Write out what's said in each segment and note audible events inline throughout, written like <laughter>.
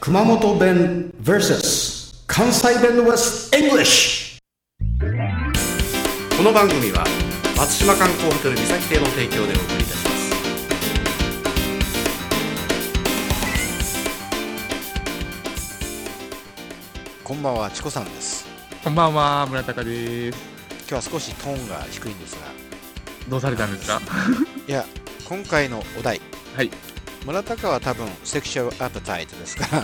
熊本弁 vs 関西弁 West English この番組は松島観光ホテル三崎邸の提供でお送りいたしますこんばんは、チコさんです。こんばんは、村高です。今日は少しトーンが低いんですが、どうされたんですか？<laughs> いや、今回のお題、はい。村高は多分セクシャルアプタイトですから、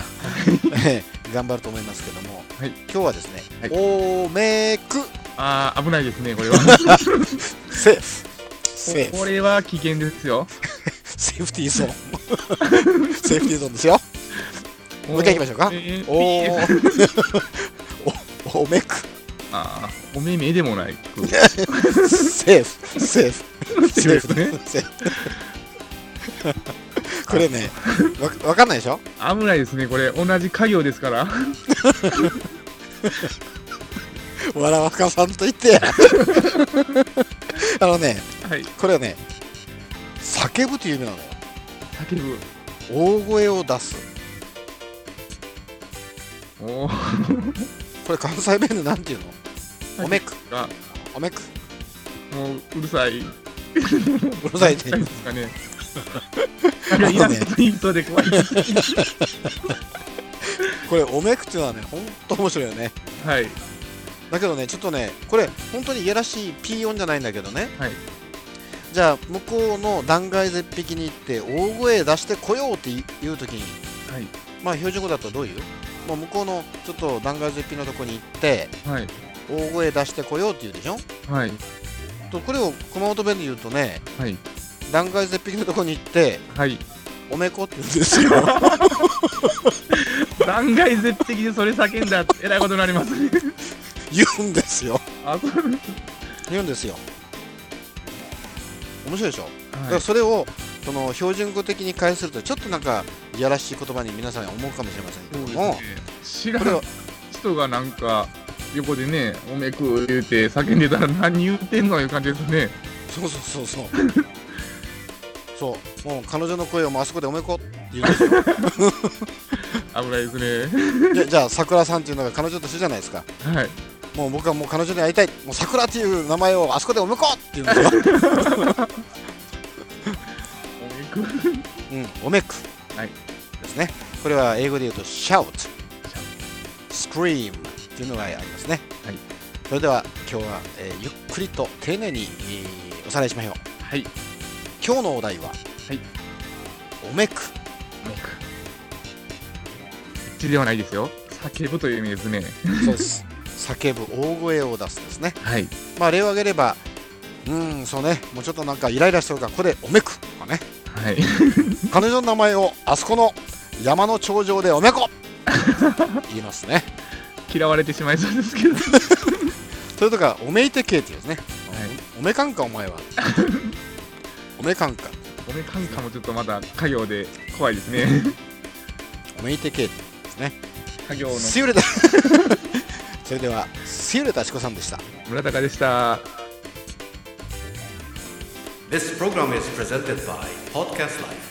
ええ <laughs> 頑張ると思いますけども、はい今日はですね、はいおめくあー、危ないですね、これは。<laughs> セーフ、セーフ、これは危険ですよ。<laughs> セーフティーゾーン、セーフティーゾーンですよ。もう一回行きましょうかえーおおおめく、あー、お目目でもない。セーフ、セーフ、セーフね。セーフ。これね、わわかんないでしょ？危ないですね、これ。同じ家業ですから。笑わかさんと言ってや <laughs> あのねはい。これはね叫ぶという意味なのよ叫ぶ。大声を出すおーこれ関西弁でなんていうの、おめくが、おめくもう、うるさい。<laughs> うるさいって何ですかね。イラストイントで怖い。<laughs> これおめくっていうのはねほんと面白いよねはい。だけどねちょっとねこれ本当にいやらしいピー音じゃないんだけどねはい。じゃあ向こうの断崖絶壁に行って大声出してこようって言う時にはい。まあ標準語だとどういう？もう向こうのちょっと断崖絶壁のとこに行ってはい。大声出してこようって言うでしょ？はい。とこれを熊本弁で言うとねはい。断崖絶壁のとこに行ってはい。おめこって言うんですよ <laughs> 断崖絶壁でそれ叫んだらえらいことになりますね。言うんですよあ、そう。言うんですよ面白いでしょ、だからはい。それをその標準語的に返するとちょっとなんかいやらしい言葉に皆さん思うかもしれませんけども、知らん人がなんか横でね「おめく」言うて叫んでたら何言うてんのいう感じですねそうそうそうそうそう。もう彼女の声をもうあそこでおめこって言うんですよ危ないですね。じゃじゃあ桜さんっていうのが彼女と一緒じゃないですか。はい。もう僕はもう彼女に会いたい。もう桜っていう名前をあそこでおめこって言うんですよ。おめく。うん、おめく、はい。ですね。これは英語で言うと shout、scream っていうのがありますね。はい。それでは今日は、えーゆっくりと丁寧に、えーおさらいしましょう。はい今日のお題は、はいおめく。おめく口ではないですよ叫ぶという意味ですねそうです。叫ぶ、大声を出すですね。はいまあ例を挙げれば、うーん、そうね、もうちょっとなんかイライラしてるから、ここでおめくとかね。はい <laughs> 彼女の名前をあそこの山の頂上でおめこ <laughs> 言いますね。嫌われてしまいそうですけど <laughs> それとか、おめいてけっていうですね。はいおめかんか、お前は。おめかんか。おめかんかもちょっとまだ家業で怖いですねおめいてけ。家業のシュレタ。<laughs> それでは、シュレタチコさんでした。村高でした This program is presented by Podcast Life